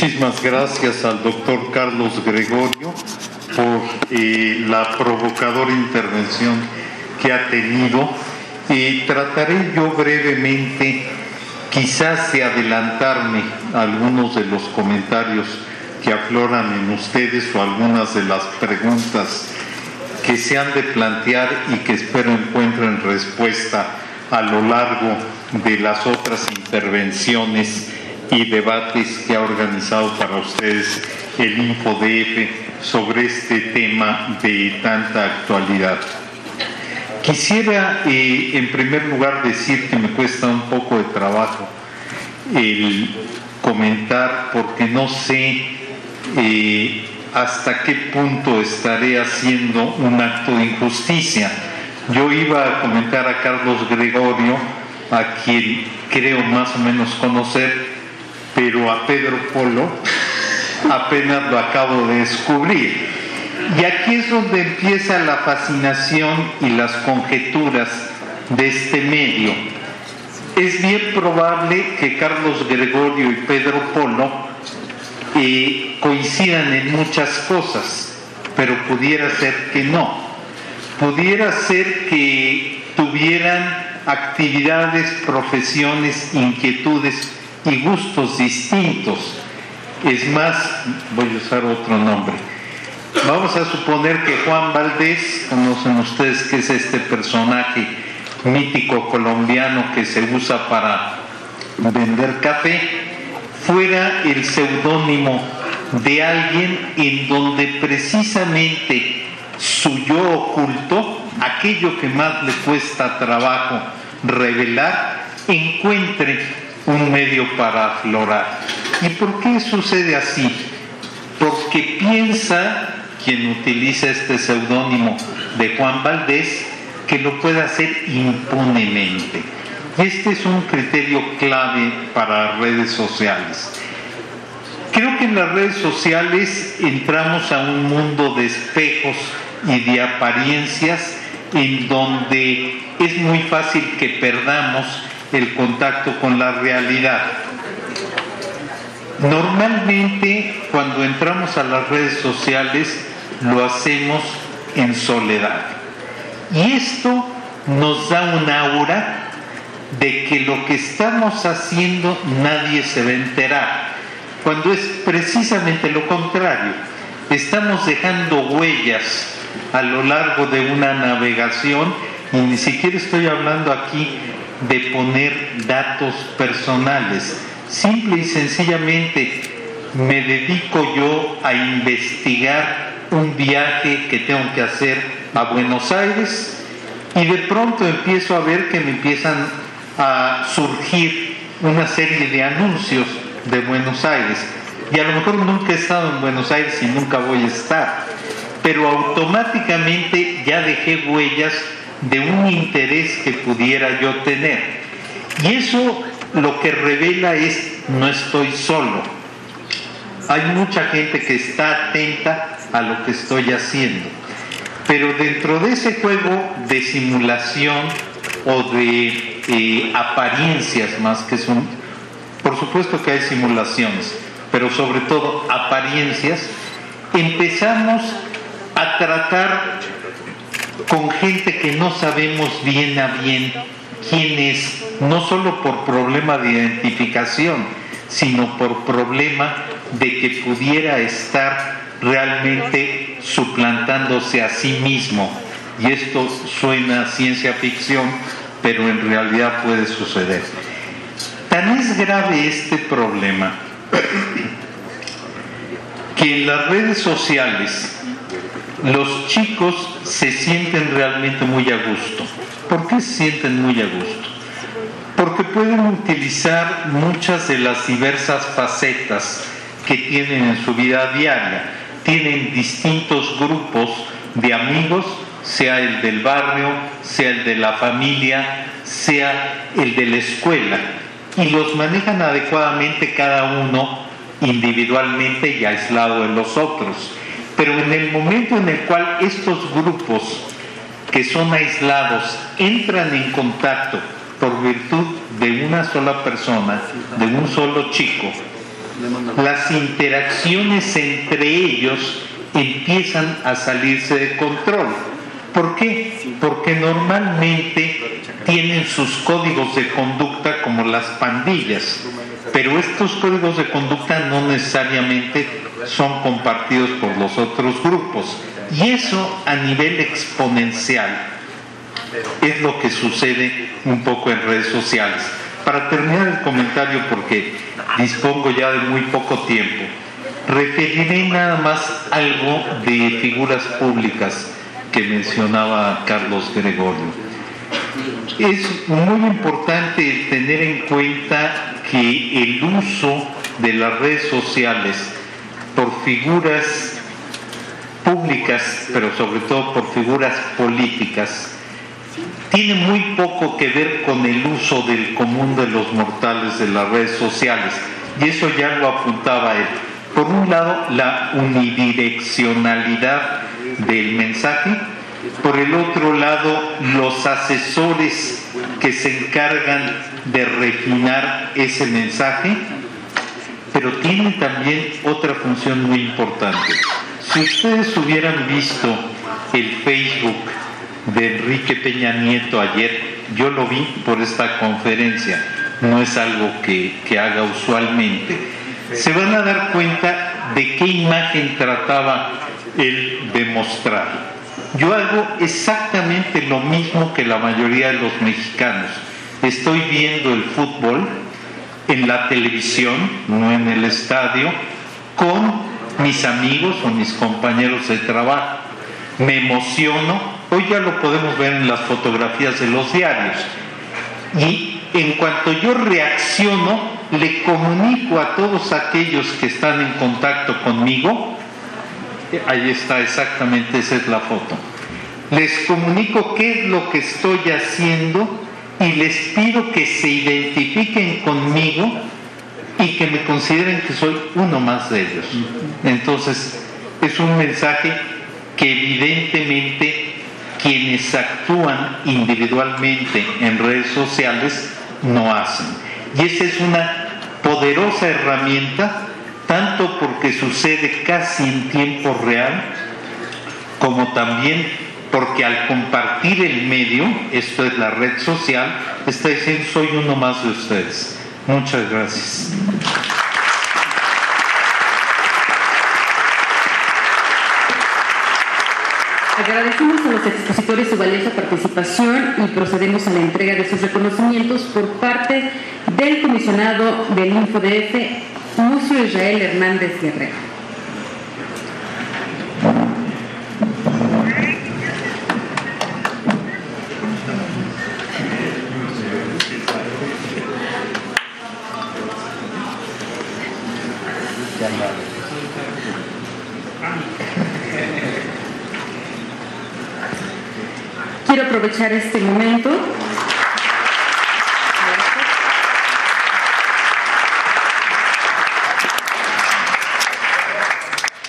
Muchísimas gracias al doctor Carlos Gregorio por eh, la provocadora intervención que ha tenido. Y trataré yo brevemente, quizás de adelantarme algunos de los comentarios que afloran en ustedes o algunas de las preguntas que se han de plantear y que espero encuentren respuesta a lo largo de las otras intervenciones y debates que ha organizado para ustedes el InfoDF sobre este tema de tanta actualidad. Quisiera eh, en primer lugar decir que me cuesta un poco de trabajo el comentar porque no sé eh, hasta qué punto estaré haciendo un acto de injusticia. Yo iba a comentar a Carlos Gregorio, a quien creo más o menos conocer, pero a Pedro Polo apenas lo acabo de descubrir. Y aquí es donde empieza la fascinación y las conjeturas de este medio. Es bien probable que Carlos Gregorio y Pedro Polo eh, coincidan en muchas cosas, pero pudiera ser que no. Pudiera ser que tuvieran actividades, profesiones, inquietudes y gustos distintos. Es más, voy a usar otro nombre. Vamos a suponer que Juan Valdés, conocen ustedes que es este personaje mítico colombiano que se usa para vender café, fuera el seudónimo de alguien en donde precisamente su yo oculto, aquello que más le cuesta trabajo revelar, encuentre un medio para aflorar. ¿Y por qué sucede así? Porque piensa quien utiliza este seudónimo de Juan Valdés que lo puede hacer impunemente. Este es un criterio clave para redes sociales. Creo que en las redes sociales entramos a un mundo de espejos y de apariencias en donde es muy fácil que perdamos el contacto con la realidad. Normalmente cuando entramos a las redes sociales lo hacemos en soledad. Y esto nos da un aura de que lo que estamos haciendo nadie se va a enterar, cuando es precisamente lo contrario. Estamos dejando huellas a lo largo de una navegación y ni siquiera estoy hablando aquí de poner datos personales. Simple y sencillamente me dedico yo a investigar un viaje que tengo que hacer a Buenos Aires y de pronto empiezo a ver que me empiezan a surgir una serie de anuncios de Buenos Aires. Y a lo mejor nunca he estado en Buenos Aires y nunca voy a estar, pero automáticamente ya dejé huellas de un interés que pudiera yo tener. Y eso lo que revela es no estoy solo. Hay mucha gente que está atenta a lo que estoy haciendo. Pero dentro de ese juego de simulación o de eh, apariencias más que son, por supuesto que hay simulaciones, pero sobre todo apariencias, empezamos a tratar con gente que no sabemos bien a bien quién es, no solo por problema de identificación, sino por problema de que pudiera estar realmente suplantándose a sí mismo. Y esto suena a ciencia ficción, pero en realidad puede suceder. Tan es grave este problema que en las redes sociales los chicos se sienten realmente muy a gusto. ¿Por qué se sienten muy a gusto? Porque pueden utilizar muchas de las diversas facetas que tienen en su vida diaria. Tienen distintos grupos de amigos, sea el del barrio, sea el de la familia, sea el de la escuela, y los manejan adecuadamente cada uno individualmente y aislado de los otros. Pero en el momento en el cual estos grupos que son aislados entran en contacto por virtud de una sola persona, de un solo chico, las interacciones entre ellos empiezan a salirse de control. ¿Por qué? Porque normalmente tienen sus códigos de conducta como las pandillas, pero estos códigos de conducta no necesariamente son compartidos por los otros grupos. Y eso a nivel exponencial es lo que sucede un poco en redes sociales. Para terminar el comentario, porque dispongo ya de muy poco tiempo, referiré nada más algo de figuras públicas que mencionaba Carlos Gregorio. Es muy importante tener en cuenta que el uso de las redes sociales por figuras públicas, pero sobre todo por figuras políticas, tiene muy poco que ver con el uso del común de los mortales de las redes sociales. Y eso ya lo apuntaba él. Por un lado, la unidireccionalidad del mensaje. Por el otro lado, los asesores que se encargan de refinar ese mensaje. Pero tiene también otra función muy importante. Si ustedes hubieran visto el Facebook de Enrique Peña Nieto ayer, yo lo vi por esta conferencia, no es algo que, que haga usualmente, se van a dar cuenta de qué imagen trataba él de mostrar. Yo hago exactamente lo mismo que la mayoría de los mexicanos. Estoy viendo el fútbol en la televisión, no en el estadio, con mis amigos o mis compañeros de trabajo. Me emociono Hoy ya lo podemos ver en las fotografías de los diarios. Y en cuanto yo reacciono, le comunico a todos aquellos que están en contacto conmigo, ahí está exactamente, esa es la foto, les comunico qué es lo que estoy haciendo y les pido que se identifiquen conmigo y que me consideren que soy uno más de ellos. Entonces, es un mensaje que evidentemente quienes actúan individualmente en redes sociales no hacen. Y esa es una poderosa herramienta, tanto porque sucede casi en tiempo real, como también porque al compartir el medio, esto es la red social, está diciendo soy uno más de ustedes. Muchas gracias. Agradecemos a los expositores su valiosa participación y procedemos a la entrega de sus reconocimientos por parte del comisionado del InfoDF, Mucio Israel Hernández Guerrero. Aprovechar este momento